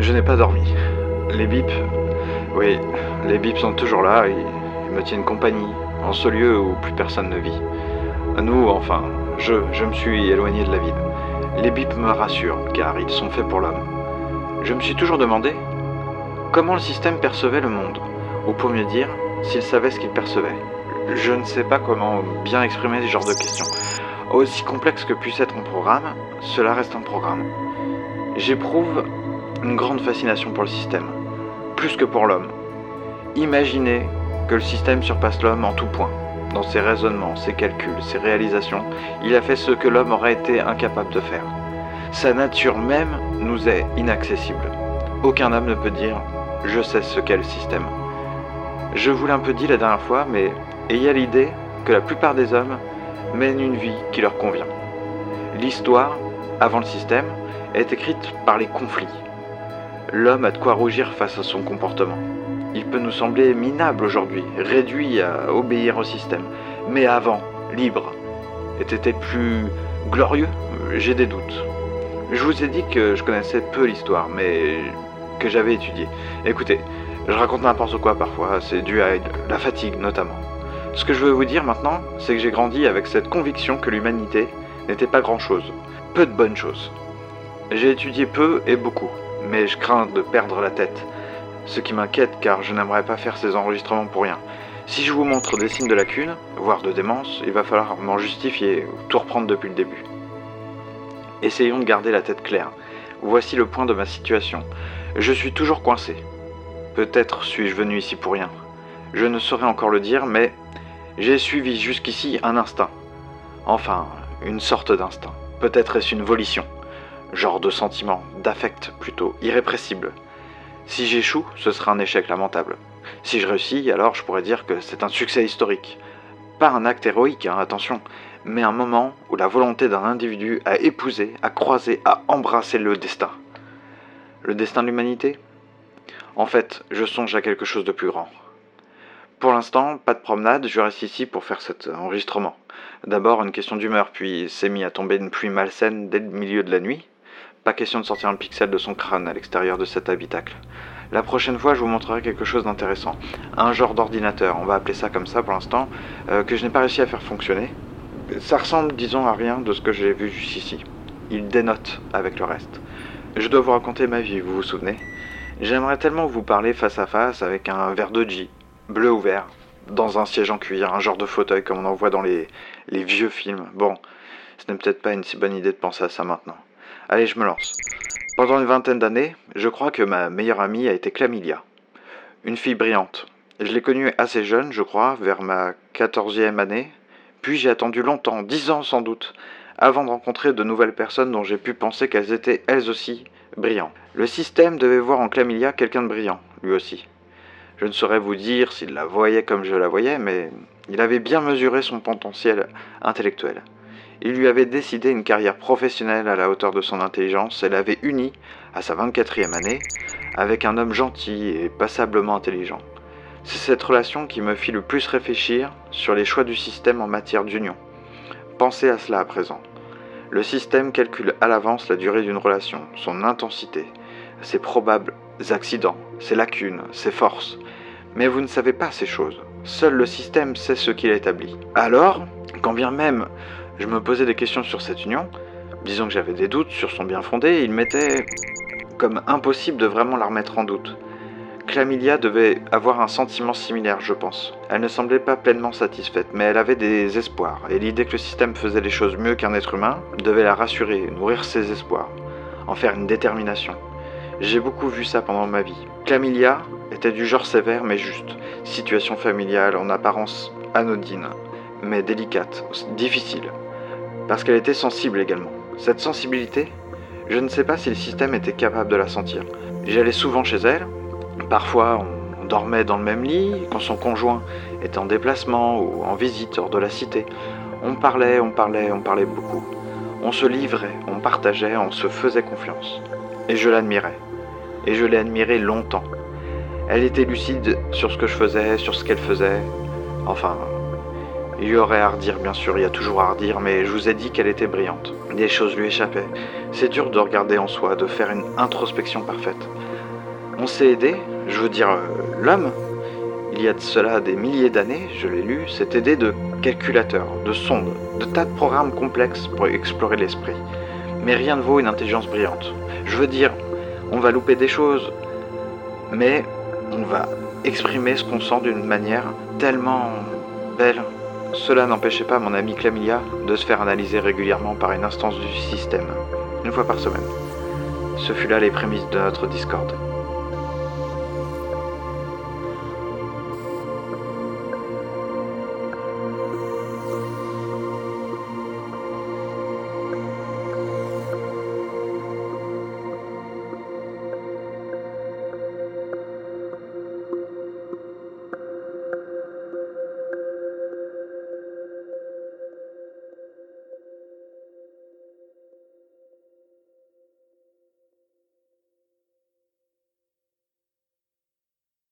Je n'ai pas dormi. Les bips, oui, les bips sont toujours là et ils me tiennent compagnie en ce lieu où plus personne ne vit. Nous, enfin, je, je me suis éloigné de la ville. Les bips me rassurent car ils sont faits pour l'homme. Je me suis toujours demandé comment le système percevait le monde, ou pour mieux dire, s'il savait ce qu'il percevait. Je ne sais pas comment bien exprimer ce genre de questions. Aussi complexe que puisse être un programme, cela reste un programme. J'éprouve une grande fascination pour le système, plus que pour l'homme. Imaginez que le système surpasse l'homme en tout point. Dans ses raisonnements, ses calculs, ses réalisations, il a fait ce que l'homme aurait été incapable de faire. Sa nature même nous est inaccessible. Aucun homme ne peut dire ⁇ je sais ce qu'est le système ⁇ Je vous l'ai un peu dit la dernière fois, mais ayez l'idée que la plupart des hommes mènent une vie qui leur convient. L'histoire, avant le système, est écrite par les conflits. L'homme a de quoi rougir face à son comportement. Il peut nous sembler minable aujourd'hui, réduit à obéir au système. Mais avant, libre, était-il plus glorieux? J'ai des doutes. Je vous ai dit que je connaissais peu l'histoire, mais que j'avais étudié. Écoutez, je raconte n'importe quoi parfois, c'est dû à la fatigue notamment. Ce que je veux vous dire maintenant, c'est que j'ai grandi avec cette conviction que l'humanité n'était pas grand-chose, peu de bonnes choses. J'ai étudié peu et beaucoup, mais je crains de perdre la tête. Ce qui m'inquiète car je n'aimerais pas faire ces enregistrements pour rien. Si je vous montre des signes de lacune, voire de démence, il va falloir m'en justifier ou tout reprendre depuis le début. Essayons de garder la tête claire. Voici le point de ma situation. Je suis toujours coincé. Peut-être suis-je venu ici pour rien. Je ne saurais encore le dire, mais j'ai suivi jusqu'ici un instinct. Enfin, une sorte d'instinct. Peut-être est-ce une volition genre de sentiment, d'affect plutôt, irrépressible. Si j'échoue, ce sera un échec lamentable. Si je réussis, alors je pourrais dire que c'est un succès historique. Pas un acte héroïque, hein, attention, mais un moment où la volonté d'un individu a épousé, a croisé, a embrassé le destin. Le destin de l'humanité? En fait, je songe à quelque chose de plus grand. Pour l'instant, pas de promenade, je reste ici pour faire cet enregistrement. D'abord une question d'humeur, puis c'est mis à tomber une pluie malsaine dès le milieu de la nuit, pas question de sortir un pixel de son crâne à l'extérieur de cet habitacle. La prochaine fois, je vous montrerai quelque chose d'intéressant. Un genre d'ordinateur, on va appeler ça comme ça pour l'instant, euh, que je n'ai pas réussi à faire fonctionner. Ça ressemble, disons, à rien de ce que j'ai vu jusqu'ici. Il dénote avec le reste. Je dois vous raconter ma vie, vous vous souvenez? J'aimerais tellement vous parler face à face avec un verre de G, bleu ou vert, dans un siège en cuir, un genre de fauteuil comme on en voit dans les, les vieux films. Bon, ce n'est peut-être pas une si bonne idée de penser à ça maintenant. Allez, je me lance. Pendant une vingtaine d'années, je crois que ma meilleure amie a été Clamilia. Une fille brillante. Je l'ai connue assez jeune, je crois, vers ma quatorzième année. Puis j'ai attendu longtemps, dix ans sans doute, avant de rencontrer de nouvelles personnes dont j'ai pu penser qu'elles étaient elles aussi brillantes. Le système devait voir en Clamilia quelqu'un de brillant, lui aussi. Je ne saurais vous dire s'il la voyait comme je la voyais, mais il avait bien mesuré son potentiel intellectuel. Il lui avait décidé une carrière professionnelle à la hauteur de son intelligence et l'avait uni, à sa 24e année, avec un homme gentil et passablement intelligent. C'est cette relation qui me fit le plus réfléchir sur les choix du système en matière d'union. Pensez à cela à présent. Le système calcule à l'avance la durée d'une relation, son intensité, ses probables accidents, ses lacunes, ses forces. Mais vous ne savez pas ces choses. Seul le système sait ce qu'il établit. Alors, quand bien même je me posais des questions sur cette union. Disons que j'avais des doutes sur son bien fondé, il m'était comme impossible de vraiment la remettre en doute. Clamilia devait avoir un sentiment similaire, je pense. Elle ne semblait pas pleinement satisfaite, mais elle avait des espoirs, et l'idée que le système faisait les choses mieux qu'un être humain devait la rassurer, nourrir ses espoirs, en faire une détermination. J'ai beaucoup vu ça pendant ma vie. Clamilia était du genre sévère mais juste, situation familiale en apparence anodine, mais délicate, difficile parce qu'elle était sensible également. Cette sensibilité, je ne sais pas si le système était capable de la sentir. J'allais souvent chez elle, parfois on dormait dans le même lit, quand son conjoint était en déplacement ou en visite hors de la cité. On parlait, on parlait, on parlait beaucoup. On se livrait, on partageait, on se faisait confiance. Et je l'admirais. Et je l'ai admirée longtemps. Elle était lucide sur ce que je faisais, sur ce qu'elle faisait. Enfin, Il y aurait à redire, bien sûr, il y a toujours à redire, mais je vous ai dit qu'elle était brillante. Des choses lui échappaient. C'est dur de regarder en soi, de faire une introspection parfaite. On s'est aidé, je veux dire, euh, l'homme, il y a de cela des milliers d'années, je l'ai lu, s'est aidé de calculateurs, de sondes, de tas de programmes complexes pour explorer l'esprit. Mais rien ne vaut une intelligence brillante. Je veux dire, on va louper des choses, mais on va exprimer ce qu'on sent d'une manière tellement belle. Cela n'empêchait pas mon ami Clamilia de se faire analyser régulièrement par une instance du système, une fois par semaine. Ce fut là les prémices de notre discorde.